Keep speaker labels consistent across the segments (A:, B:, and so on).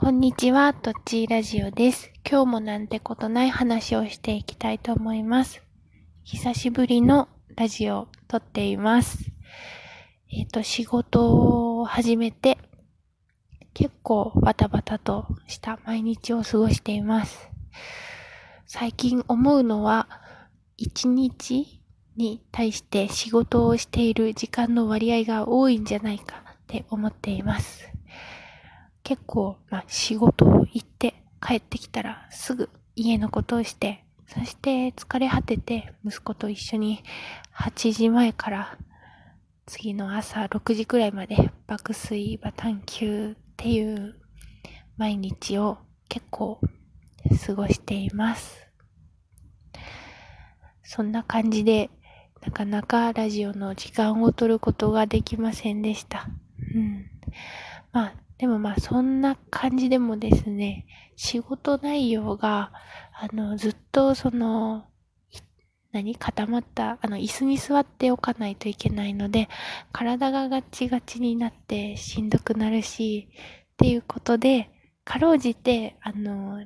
A: こんにちは、とっちーラジオです。今日もなんてことない話をしていきたいと思います。久しぶりのラジオを撮っています。えっ、と、仕事を始めて、結構バタバタとした毎日を過ごしています。最近思うのは、一日に対して仕事をしている時間の割合が多いんじゃないかって思っています。結構、まあ、仕事を行って帰ってきたらすぐ家のことをして、そして疲れ果てて息子と一緒に8時前から次の朝6時くらいまで爆睡バタン級っていう毎日を結構過ごしています。そんな感じでなかなかラジオの時間を取ることができませんでした。うん。まあ、でもまあそんな感じでもですね、仕事内容が、あの、ずっとその、何固まった、あの、椅子に座っておかないといけないので、体がガチガチになってしんどくなるし、っていうことで、かろうじて、あの、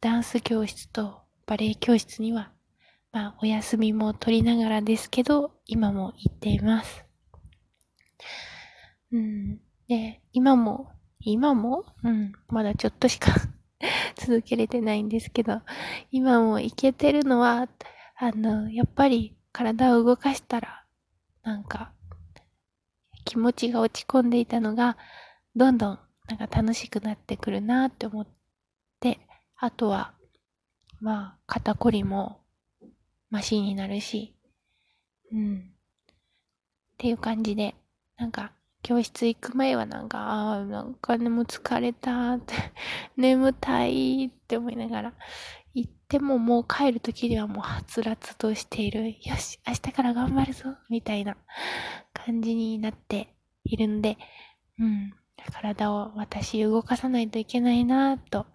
A: ダンス教室とバレエ教室には、まあ、お休みも取りながらですけど、今も行っています。うん。で、今も、今も、うん、まだちょっとしか 続けれてないんですけど、今もいけてるのは、あの、やっぱり体を動かしたら、なんか、気持ちが落ち込んでいたのが、どんどん、なんか楽しくなってくるなって思って、あとは、まあ、肩こりも、マシになるし、うん。っていう感じで、なんか、教室行く前はなんか、ああ、なんかでも疲れたって、眠たいって思いながら、行ってももう帰る時にはもうはつらつとしている、よし、明日から頑張るぞみたいな感じになっているんで、うん。体を私動かさないといけないなと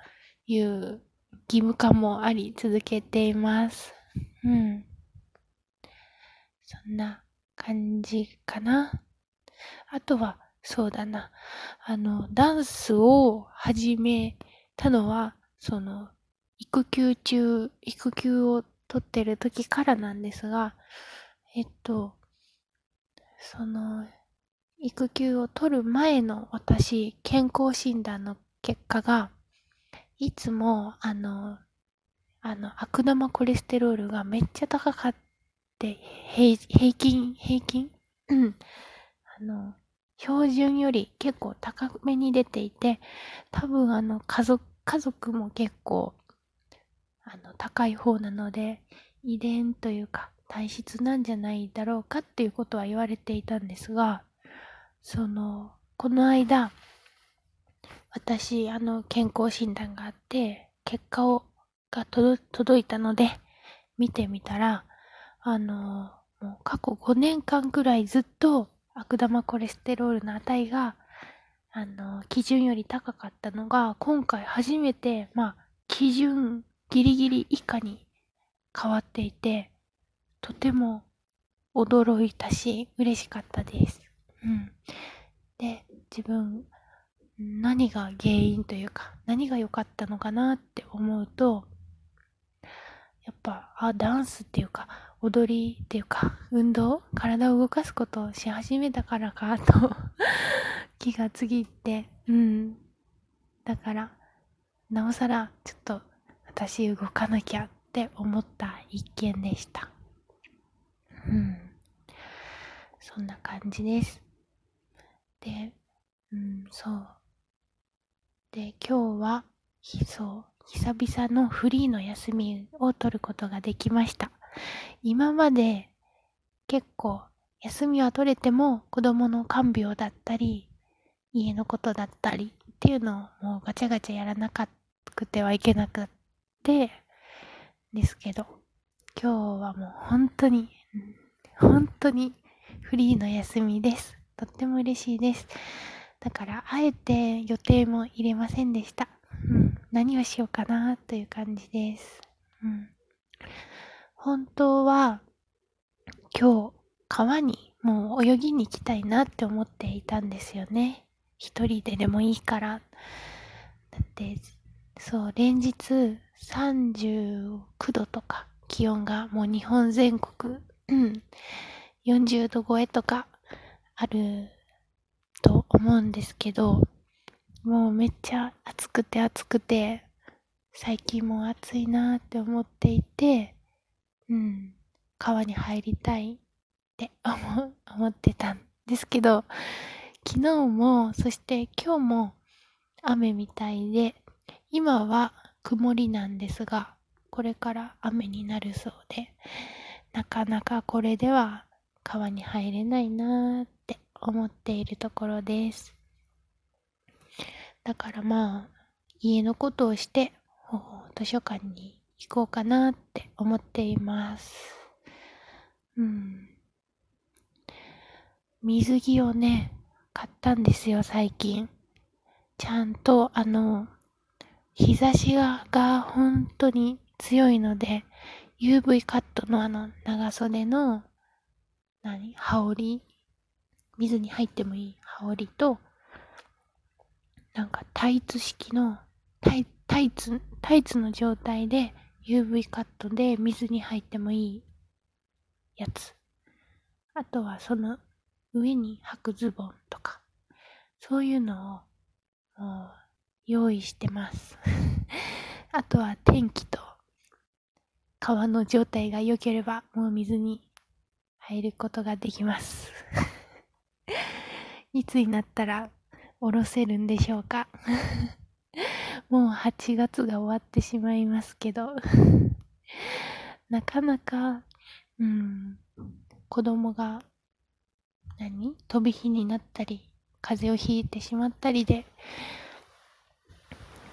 A: いう義務感もあり続けています。うん。そんな感じかな。あとは、そうだな。あの、ダンスを始めたのは、その、育休中、育休を取ってる時からなんですが、えっと、その、育休を取る前の私、健康診断の結果が、いつも、あの、あの、悪玉コレステロールがめっちゃ高かって、平均、平均？うん。あの、標準より結構高めに出ていて、多分あの、家族、家族も結構、あの、高い方なので、遺伝というか、体質なんじゃないだろうかっていうことは言われていたんですが、その、この間、私、あの、健康診断があって、結果を、が届いたので、見てみたら、あの、もう過去5年間くらいずっと悪玉コレステロールの値が、あの、基準より高かったのが、今回初めて、まあ、基準ギリギリ以下に変わっていて、とても驚いたし、嬉しかったです。うん。で、自分、何が原因というか、何が良かったのかなって思うと、やっぱ、あ、ダンスっていうか、踊りっていうか、運動体を動かすことをし始めたからかと 気がつぎって、うん。だから、なおさら、ちょっと、私動かなきゃって思った一件でした。うん。そんな感じです。で、うん、そう。で、今日は、ひそう、久々のフリーの休みを取ることができました。今まで結構休みは取れても子供の看病だったり、家のことだったりっていうのをもうガチャガチャやらなくてはいけなくって、ですけど、今日はもう本当に、本当にフリーの休みです。とっても嬉しいです。だから、あえて予定も入れませんでした。うん。何をしようかなという感じです。うん。本当は、今日、川にもう泳ぎに行きたいなって思っていたんですよね。一人ででもいいから。だって、そう、連日39度とか気温がもう日本全国、うん、40度超えとかあると思うんですけど、もうめっちゃ暑くて暑くて、最近も暑いなって思っていて、うん、川に入りたいって 思、思ってたんですけど、昨日も、そして今日も雨みたいで、今は曇りなんですが、これから雨になるそうで、なかなかこれでは川に入れないなーって思っているところです。だからまあ、家のことをして、図書館に行こうかなって思っています。うん。水着をね、買ったんですよ、最近。ちゃんと、あの、日差しが、が本当に強いので、UV カットのあの、長袖の、何羽織？水に入ってもいい羽織と、なんかタイツ式の、タイタイツ、タイツの状態で UV カットで水に入ってもいいやつ。あとはその上に履くズボンとか、そういうのをもう用意してます。あとは天気と川の状態が良ければもう水に入ることができます。いつになったら下ろせるんでしょうか？もう8月が終わってしまいますけど なかなか、うん、子供が何？飛び火になったり、風邪をひいてしまったりで、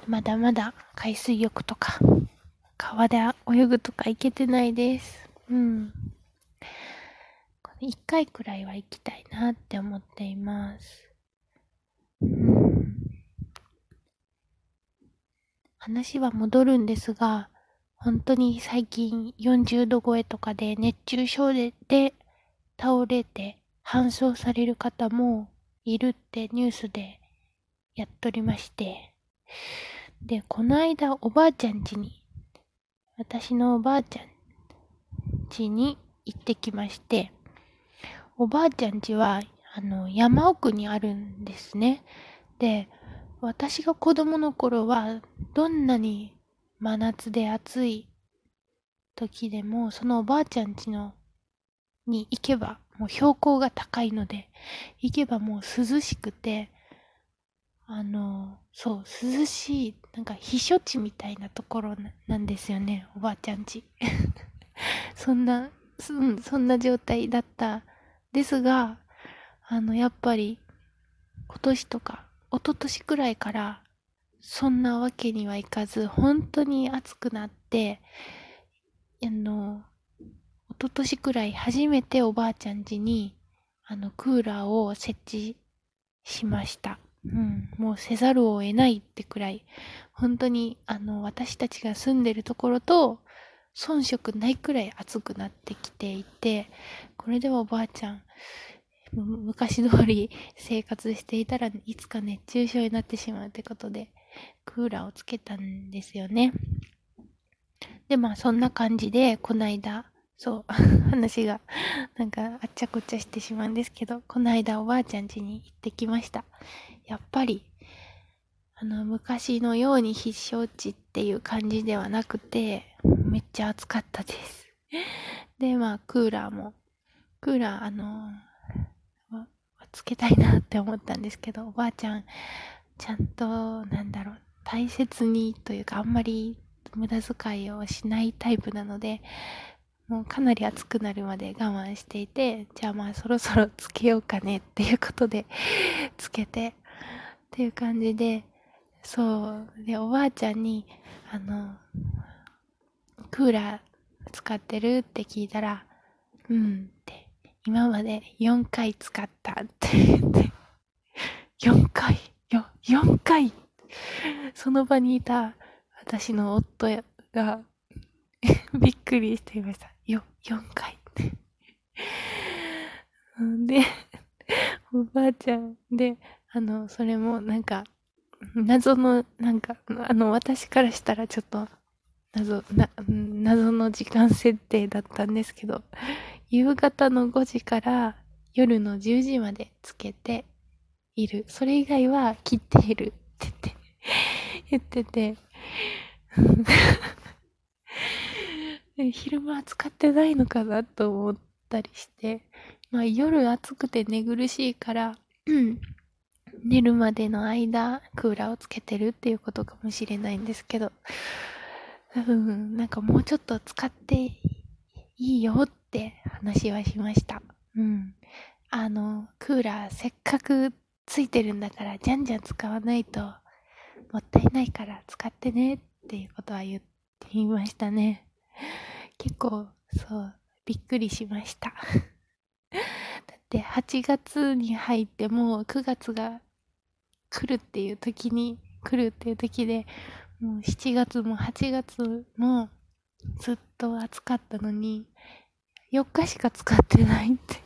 A: まだまだ海水浴とか、川で泳ぐとか行けてないです。うん。一回くらいは行きたいなって思っています。うん。話は戻るんですが、本当に最近40度超えとかで熱中症で倒れて搬送される方もいるってニュースでやっとりまして、で、この間おばあちゃん家に、私のおばあちゃん家に行ってきまして、おばあちゃん家は、あの、山奥にあるんですね。で、私が子供の頃は、どんなに真夏で暑い時でも、そのおばあちゃん家の、に行けば、もう標高が高いので、行けばもう涼しくて、あの、そう、涼しい、なんか避暑地みたいなところなんですよね、おばあちゃんち。そんな、そそんな状態だったですが、あの、やっぱり、今年とか、一昨年くらいから、そんなわけにはいかず、本当に暑くなって、あの、一昨年くらい初めておばあちゃん家に、あの、クーラーを設置しました。うん、もうせざるを得ないってくらい、本当に、あの、私たちが住んでるところと、遜色ないくらい暑くなってきていて、これではおばあちゃん、昔通り生活していたらいつか熱中症になってしまうってことで、クーラーをつけたんですよね。で、まあそんな感じで、こないだ、そう、話が、なんか、あっちゃこっちゃしてしまうんですけど、この間おばあちゃん家に行ってきました。やっぱり、あの、昔のように必勝地っていう感じではなくて、めっちゃ暑かったです。で、まあ、クーラーも、クーラー、あの、つけたいなって思ったんですけど、おばあちゃん、ちゃんと、なんだろう、大切にというか、あんまり無駄遣いをしないタイプなので、もうかなり暑くなるまで我慢していて、じゃあまあそろそろつけようかねっていうことで つけて、っていう感じで、そう。で、おばあちゃんに、あの、クーラー使ってるって聞いたら、うんって、今まで4回使ったって言って、4回？よ、4回？その場にいた私の夫が びっくりしていました。よ、4回。で、おばあちゃんで、あの、それもなんか、謎の、なんか、あの、私からしたらちょっと、謎、な、謎の時間設定だったんですけど、夕方の5時から夜の10時までつけている。それ以外は切っているって言って、言ってて、昼間使ってないのかなと思ったりして、まあ夜暑くて寝苦しいから、寝るまでの間、クーラーをつけてるっていうことかもしれないんですけど、多分、なんかもうちょっと使っていいよって話はしました。うん。あの、クーラーせっかくついてるんだから、じゃんじゃん使わないと、もったいないから使ってねっていうことは言ってみましたね。結構、そう、びっくりしました。だって8月に入ってもう9月が来るっていう時に、来るっていう時で、もう7月も8月もずっと暑かったのに、4日しか使ってないって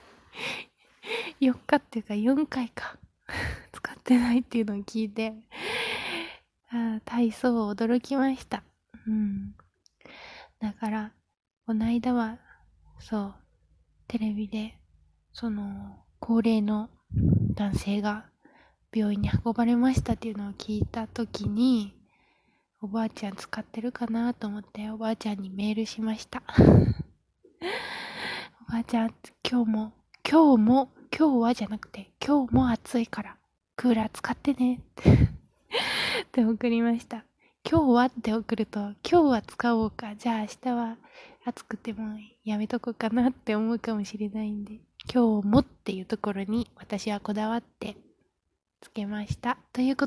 A: 4日っていうか4回か 使ってないっていうのを聞いて、あ体操驚きました。うん。だから、この間は、そう、テレビで、その、高齢の男性が病院に運ばれましたっていうのを聞いた時に、おばあちゃん使ってるかなと思っておばあちゃんにメールしました。ばあちゃん、今日も、今日も、今日はじゃなくて、今日も暑いから、クーラー使ってね って送りました。今日はって送ると、今日は使おうか、じゃあ明日は暑くてもやめとこうかなって思うかもしれないんで、今日もっていうところに私はこだわってつけました。ということ